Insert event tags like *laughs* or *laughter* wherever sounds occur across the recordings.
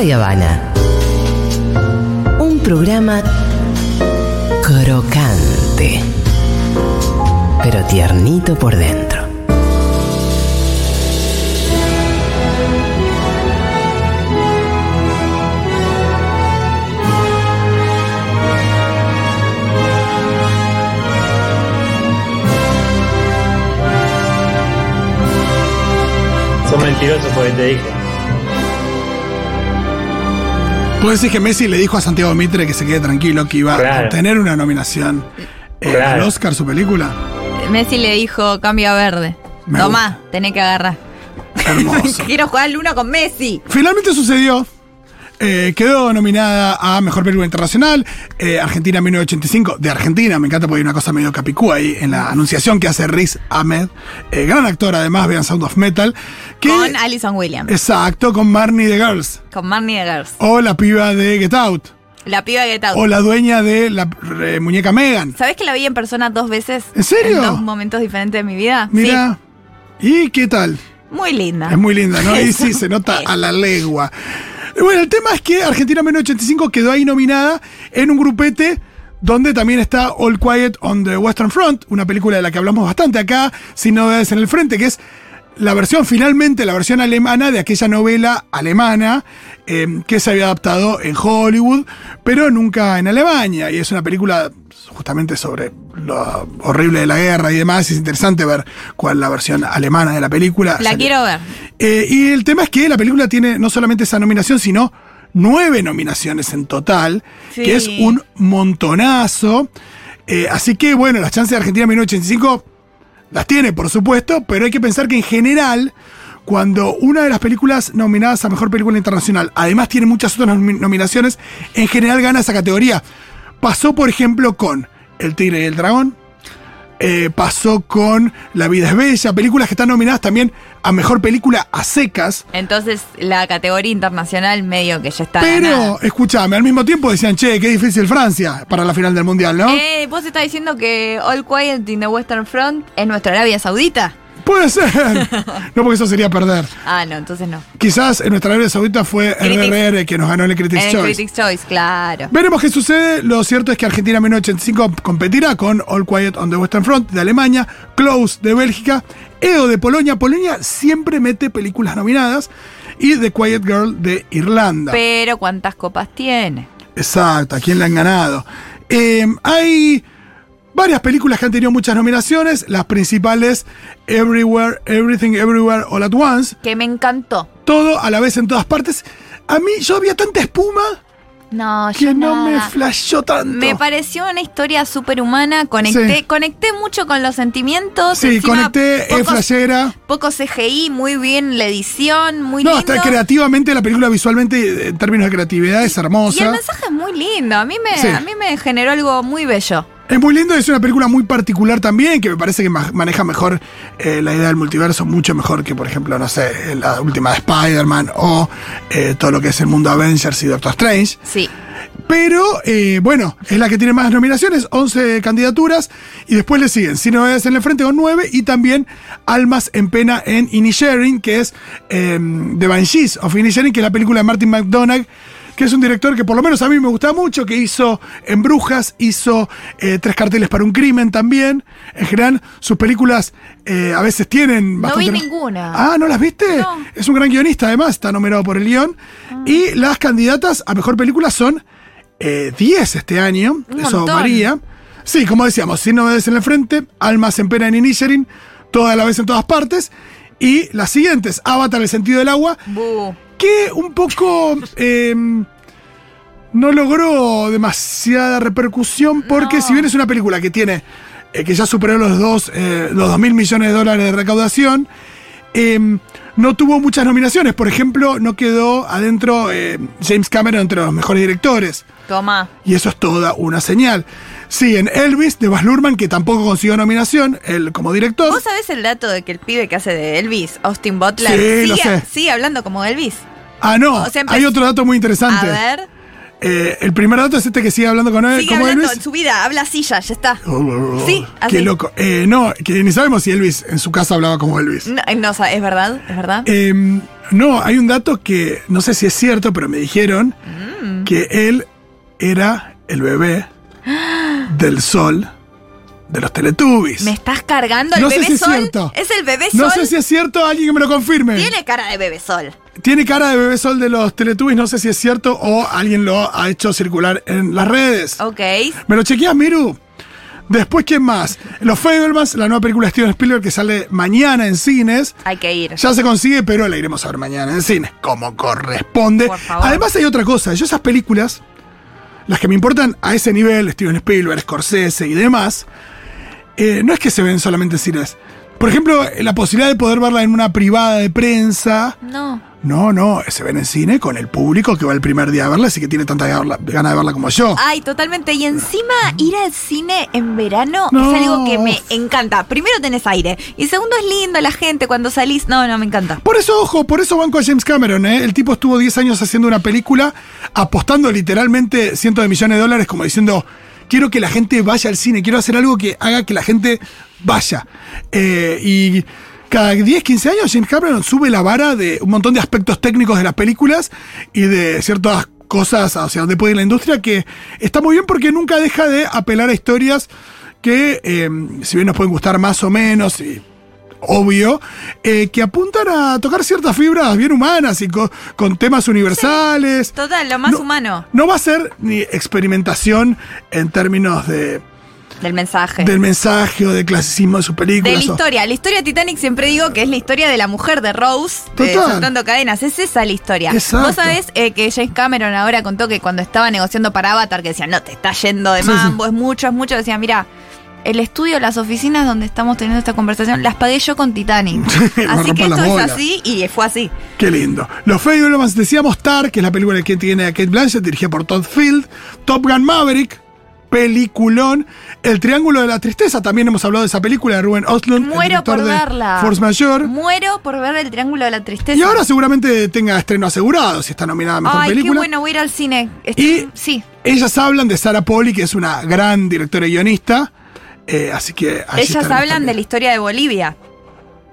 Habana. Un programa crocante, pero tiernito por dentro. Son mentirosos porque te dije. Vos decís que Messi le dijo a Santiago Mitre que se quede tranquilo, que iba a obtener una nominación eh, Claro. al Oscar su película. Messi le dijo cambio a verde. Me Tomá, tenés que agarrar. Hermoso. *laughs* Quiero jugar al uno con Messi. Finalmente sucedió. Eh, quedó nominada a Mejor Película Internacional, eh, Argentina 1985, de Argentina, me encanta porque hay una cosa medio capicúa ahí en la anunciación que hace Riz Ahmed, eh, gran actor además, vean Sound of Metal, que, Con Alison Williams. exacto, con Marnie the Girls, Con Marnie the Girls. o la piba de Get Out, La piba que está. o la dueña de la eh, muñeca Megan. ¿Sabés que la vi en persona dos veces? ¿En serio? En dos momentos diferentes de mi vida. Mira, ¿y qué tal? Muy linda. Es muy linda, ¿no? *laughs* Y sí, se nota a la legua. Bueno, el tema es que Argentina 1985 quedó ahí nominada en un grupete donde también está All Quiet on the Western Front, una película de la que hablamos bastante acá, sin novedades en el frente, que es la versión, finalmente, la versión alemana de aquella novela alemana eh, que se había adaptado en Hollywood, pero nunca en Alemania. Y es una película justamente sobre lo horrible de la guerra y demás. Es interesante ver cuál es la versión alemana de la película. La quiero ver. eh, y el tema es que la película tiene no solamente esa nominación, sino nueve nominaciones en total, Sí. que es un montonazo. Eh, así que, bueno, las chances de Argentina 1985 las tiene, por supuesto, pero hay que pensar que en general, cuando una de las películas nominadas a Mejor Película Internacional, además tiene muchas otras nomi- nominaciones, en general gana esa categoría. Pasó, por ejemplo, con El Tigre y el Dragón, eh, pasó con La vida es bella, películas que están nominadas también a Mejor Película a secas. Entonces, la categoría internacional medio que ya está. Pero, escúchame, al mismo tiempo decían, che, qué difícil Francia para la final del Mundial, ¿no? Eh, vos estás diciendo que All Quiet in the Western Front es nuestra Arabia Saudita. Puede ser. *laughs* no, porque eso sería perder. Ah, no, entonces no. Quizás en nuestra Arabia Saudita fue. RRR que nos ganó en el Critics En el Choice. Critics Choice, claro. Veremos qué sucede. Lo cierto es que Argentina 1985 competirá con All Quiet on the Western Front de Alemania, Close de Bélgica, EO de Polonia. Polonia siempre mete películas nominadas. Y The Quiet Girl de Irlanda. Pero ¿cuántas copas tiene? Exacto, ¿a quién le han ganado? Eh, hay varias películas que han tenido muchas nominaciones. Las principales, Everywhere, Everything Everywhere All at Once. Que me encantó. Todo a la vez en todas partes. A mí, yo había tanta espuma No, que yo no me flashó tanto. Me pareció una historia superhumana. Conecté, Sí. conecté mucho con los sentimientos. Sí, encima, conecté, es flashera. Poco CGI, muy bien la edición, muy No, lindo. hasta creativamente, la película visualmente, en términos de creatividad, es y el hermosa. mensaje es muy lindo. A mí me, Sí. a mí me generó algo muy bello. Es muy lindo, es una película muy particular también, que me parece que ma- maneja mejor eh, la idea del multiverso, mucho mejor que, por ejemplo, no sé, la última de Spider-Man o eh, todo lo que es el mundo Avengers y Doctor Strange. Sí. Pero, eh, bueno, es la que tiene más nominaciones, 11 candidaturas, y después le siguen Sin Novedades en el Frente con 9, y también Almas en Pena en Inisherin, que es eh, The Banshees of Inisherin, que es la película de Martin McDonagh, que es un director que por lo menos a mí me gusta mucho, que hizo En Brujas, hizo eh, Tres Carteles para un Crimen también. En general, sus películas eh, a veces tienen No bastante... vi ninguna. Ah, ¿no las viste? No. Es un gran guionista, además, está nominado por el guion. Ah. Y las candidatas a mejor película son eh, 10 este año. Un Eso montón. varía. Sí, como decíamos, Sin Novedades en el Frente, Almas en Pena en Inisherin, toda la vez en todas partes. Y las siguientes, Avatar, El Sentido del Agua, que un poco *laughs* eh, no logró demasiada repercusión porque No. si bien es una película que tiene eh, que ya superó los dos eh, los dos mil millones de dólares de recaudación eh, no tuvo muchas nominaciones por ejemplo no quedó adentro eh, James Cameron entre los mejores directores Toma. y eso es toda una señal siguen Elvis de Baz Luhrmann que tampoco consiguió nominación él como director ¿Vos sabés el dato de que el pibe que hace de Elvis, Austin Butler, Sí, lo sigue, sé. sigue hablando como Elvis? ah no o sea, hay otro dato muy interesante A ver. Eh, el primer dato es este que sigue hablando con él. Sigue como hablando Elvis. en su vida, habla así ya, ya está. Oh, Sí, así. Qué loco. Eh, no, que ni sabemos si Elvis en su casa hablaba como Elvis. No, eh, no, o sea, es verdad, es verdad. Eh, no, hay un dato que no sé si es cierto, pero me dijeron Mm. que él era el bebé *gasps* del sol de los Teletubbies. ¿Me estás cargando el no sé bebé si es sol? cierto. ¿Es el bebé No sol? sé si es cierto, alguien que me lo confirme. Tiene cara de bebé sol. Tiene cara de bebé sol de los Teletubbies, no sé si es cierto o alguien lo ha hecho circular en las redes. Ok. ¿Me lo chequeas, Miru? Después, ¿quién más? Los Fablemans, la nueva película de Steven Spielberg que sale mañana en cines. Hay que ir. Ya se consigue, pero la iremos a ver mañana en cines, como corresponde. Por favor. Además hay otra cosa, yo esas películas, las que me importan a ese nivel, Steven Spielberg, Scorsese y demás, eh, no es que se ven solamente en cines. Por ejemplo, la posibilidad de poder verla en una privada de prensa. No. No, no, se ven en cine con el público que va el primer día a verla, así que tiene tanta ganas de verla como yo. Ay, totalmente. Y encima ir al cine en verano No. es algo que me encanta. Primero tenés aire. Y segundo es lindo la gente cuando salís. No, no, me encanta. Por eso, ojo, por eso banco a James Cameron, ¿eh? El tipo estuvo 10 años haciendo una película, apostando literalmente cientos de millones de dólares, como diciendo, quiero que la gente vaya al cine, quiero hacer algo que haga que la gente vaya. Eh, y cada 10, 15 años James Cameron sube la vara de un montón de aspectos técnicos de las películas y de ciertas cosas hacia donde puede ir la industria, que está muy bien porque nunca deja de apelar a historias que, eh, si bien nos pueden gustar más o menos, y obvio, eh, que apuntan a tocar ciertas fibras bien humanas y co- con temas universales. Total, lo más No- humano No va a ser ni experimentación en términos de, del mensaje. del mensaje o de clasicismo de sus de películas. la o- historia. La historia de Titanic siempre digo que es la historia de la mujer de Rose, eh, Total. soltando cadenas. Es esa la historia. Exacto. Vos sabés eh, que James Cameron ahora contó que cuando estaba negociando para Avatar, que decía, no, te está yendo de Sí, sí. mambo, es mucho, es mucho. Decía, mira, el estudio, las oficinas donde estamos teniendo esta conversación, las pagué yo con Titanic. *laughs* Así que esto es así y fue así. Qué lindo. Los Fablemans, decíamos Tar, que es la película que tiene a Kate Blanchett, dirigida por Todd Field. Top Gun Maverick, peliculón. El Triángulo de la Tristeza, también hemos hablado de esa película de Ruben Ostlund, el Muero por verla. Force Majeure. Muero por ver el Triángulo de la Tristeza. Y ahora seguramente tenga estreno asegurado, si está nominada a Mejor Ay, Película. qué bueno, voy a ir al cine. Estoy- Y sí. ellas hablan de Sarah Poli, que es una gran directora y guionista. Eh, así que Ellas hablan de la historia de Bolivia.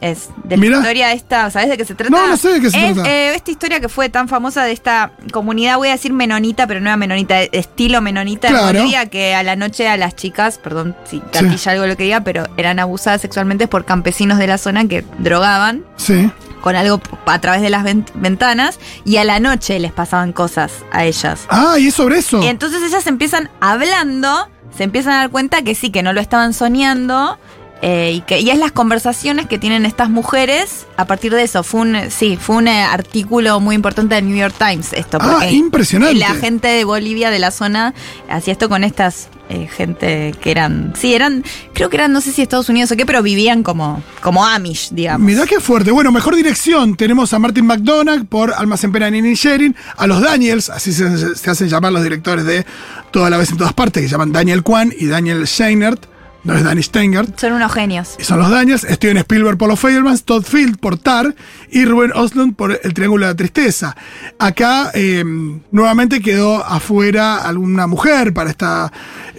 Es de la Mira. historia esta, ¿sabes de qué se trata? No, no sé de qué se es, trata. eh, esta historia que fue tan famosa de esta comunidad, voy a decir menonita, pero no era menonita, estilo menonita Claro. en Bolivia, que a la noche a las chicas, perdón si gatilla algo lo que diga, pero eran abusadas sexualmente por campesinos de la zona que drogaban Sí. con algo a través de las vent- ventanas y a la noche les pasaban cosas a ellas. Ah, y es sobre eso. Y entonces ellas empiezan hablando, se empiezan a dar cuenta que sí, que no lo estaban soñando. Eh, y que y es las conversaciones que tienen estas mujeres a partir de eso. Fue un, sí, fue un eh, artículo muy importante del New York Times esto. Ah, porque impresionante. La gente de Bolivia, de la zona, hacía esto con estas eh, gente que eran, sí, eran, creo que eran, no sé si Estados Unidos o qué, pero vivían como, como Amish, digamos. Mirá qué fuerte. Bueno, mejor dirección. Tenemos a Martin McDonagh por Almas en Pena, Nini Sherin, a los Daniels, así se, se hacen llamar los directores de Toda la vez en todas partes, que se llaman Daniel Kwan y Daniel Scheinert, no es Danny Steingart. Son unos genios. Y son los Daniels, Steven Spielberg por los Fablemans, Todd Field por Tar y Ruben Oslund por El Triángulo de la Tristeza. Acá eh, nuevamente quedó afuera alguna mujer para esta...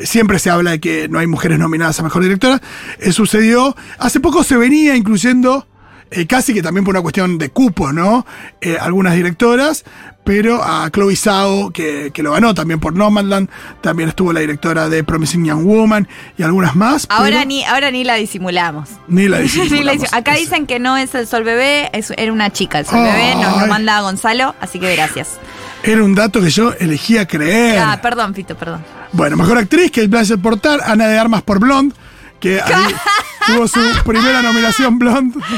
Siempre se habla de que no hay mujeres nominadas a Mejor Directora. Eh, sucedió, hace poco se venía incluyendo, eh, casi que también por una cuestión de cupo, ¿no? Eh, algunas directoras, pero a Chloe Zhao, que, que lo ganó también por Nomadland, también estuvo la directora de Promising Young Woman y algunas más. Ahora pero ni, ahora ni la disimulamos. *laughs* Ni la Ni la disimulamos. disim- Acá dicen que no es el sol bebé, es- era una chica el sol bebé, nos lo manda Gonzalo, así que gracias. Era un dato que yo elegía creer. Ah, perdón, Fito, perdón. Bueno, mejor actriz, Kate Blanchett por Tar, Ana de Armas por Blonde, que ahí *laughs* tuvo su primera nominación Blonde. *laughs*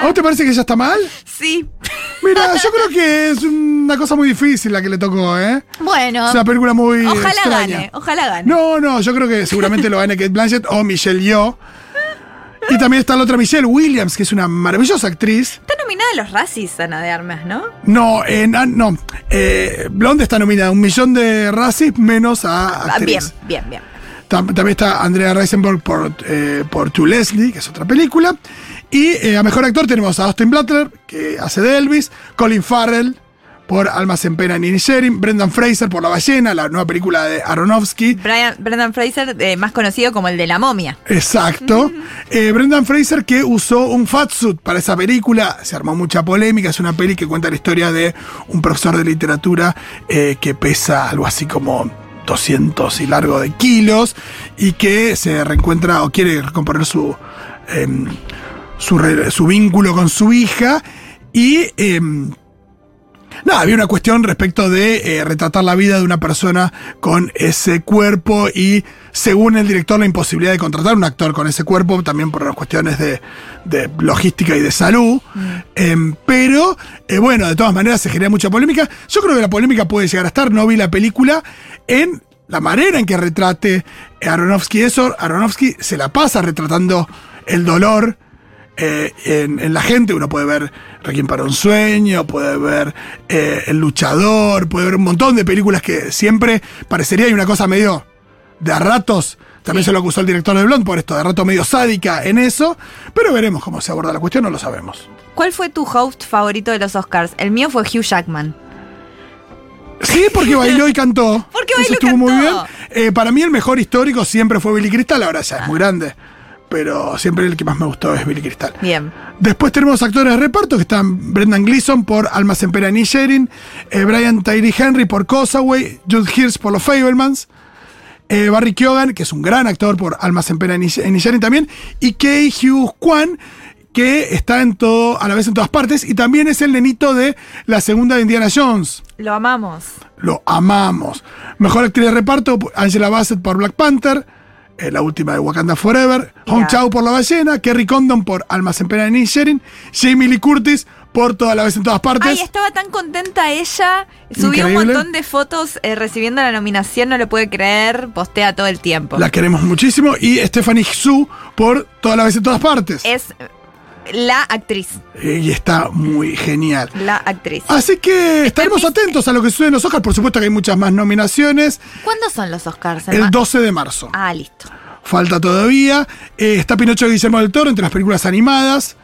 ¿A vos te parece que ella está mal? Sí. Mira, yo creo que es una cosa muy difícil la que le tocó, ¿eh? Bueno, Es una película muy ojalá extraña. gane, ojalá gane. No, no, yo creo que seguramente lo gane Kate Blanchett o Michelle Yeoh. Y también está la otra Michelle Williams, que es una maravillosa actriz. Está nominada a los Razzies, Ana de Armas, ¿no? No, en, ah, no. Eh, Blonde está nominada a un millón de Razzies menos a Ah, actriz. bien, bien, bien. Tam- También está Andrea Reisenberg por, eh, por To Leslie, que es otra película. Y eh, a mejor actor tenemos a Austin Butler, que hace de Elvis, Colin Farrell por Almas en Pena y Sharing, Brendan Fraser por La Ballena, la nueva película de Aronofsky. Brian- Brendan Fraser, eh, más conocido como el de la momia. Exacto. *laughs* Eh, Brendan Fraser que usó un fatsuit para esa película, se armó mucha polémica, es una peli que cuenta la historia de un profesor de literatura eh, que pesa algo así como 200 y largo de kilos y que se reencuentra o quiere recomponer su, em, su, su vínculo con su hija y... em, Nada, había una cuestión respecto de eh, retratar la vida de una persona con ese cuerpo y, según el director, la imposibilidad de contratar un actor con ese cuerpo, también por las cuestiones de, de logística y de salud. Em, pero, eh, bueno, de todas maneras se genera mucha polémica. Yo creo que la polémica puede llegar a estar, no vi la película, en la manera en que retrate Aronofsky eso. Aronofsky se la pasa retratando el dolor eh, en, en la gente. Uno puede ver Requiem para un sueño, puede ver eh, El luchador, puede ver un montón de películas que siempre parecería hay una cosa medio de a ratos. También se lo acusó el director de Blond por esto, de rato medio sádica en eso. Pero veremos cómo se aborda la cuestión, no lo sabemos. ¿Cuál fue tu host favorito de los Oscars? El mío fue Hugh Jackman. Sí, porque bailó y cantó. *laughs* Porque Eso bailó y estuvo muy bien. Eh, para mí el mejor histórico siempre fue Billy Crystal, ahora ya es muy grande. Pero siempre el que más me gustó es Billy Crystal. Bien. Después tenemos actores de reparto que están Brendan Gleeson por Almas en Pena y Sharing, eh, Brian Tyree Henry por Causeway, Jude Hirsch por Los Fablemans, eh, Barry Keoghan, que es un gran actor por Almas en Pena y Sharing también, y Kei Hugh Kwan, que está en todo, a la vez en todas partes, y también es el nenito de la segunda de Indiana Jones. Lo amamos. Lo amamos. Mejor actriz de reparto, Angela Bassett por Black Panther. Eh, la última de Wakanda Forever. Hong. Chau por La Ballena. Kerry Condon por Almas en Pena y Sharing. Jamie Lee Curtis por Toda la vez en todas partes. Ay, estaba tan contenta ella. Subió un montón de fotos eh, recibiendo la nominación, no lo puede creer. Postea todo el tiempo. La queremos muchísimo. Y Stephanie Hsu por Toda la vez en todas partes. Es la actriz. Y está muy genial. La actriz. Así que estaremos viste? atentos a lo que sucede en los Oscars. Por supuesto que hay muchas más nominaciones. ¿Cuándo son los Oscars? El ma- 12 de marzo. Ah, listo. Falta todavía. Eh, está Pinocho de Guillermo del Toro entre las películas animadas.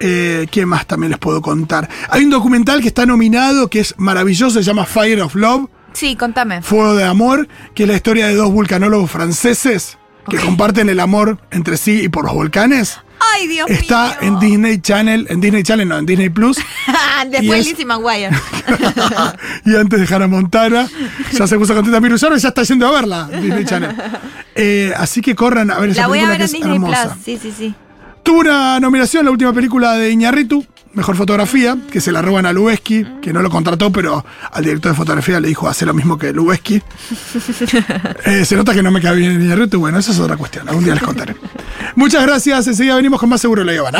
Eh, ¿Qué más también les puedo contar? Hay un documental que está nominado que es maravilloso, se llama Fire of Love, Sí, contame. Fuego de Amor, que es la historia de dos vulcanólogos franceses que comparten el amor entre sí y por los volcanes. Ay, Dios Está mío. en Disney Channel, en Disney Channel, no, en Disney Plus. Después Lizzie McGuire. y antes de Hannah Montana, ya se puso contenta Miru Sarro y ya está yendo a verla, Disney Channel. Eh, así que corran a ver esa La voy a película ver que en es Disney hermosa. Plus. Sí, sí, sí. Tuvo una nominación la última película de Iñarritu, Mejor Fotografía, que se la roban a Lubeski, que no lo contrató, pero al director de fotografía le dijo hacer lo mismo que Lubeski. *laughs* Eh, se nota que no me cae bien Iñarritu, bueno, esa es otra cuestión, algún día les contaré. Muchas gracias, enseguida venimos con más Seguro La Habana.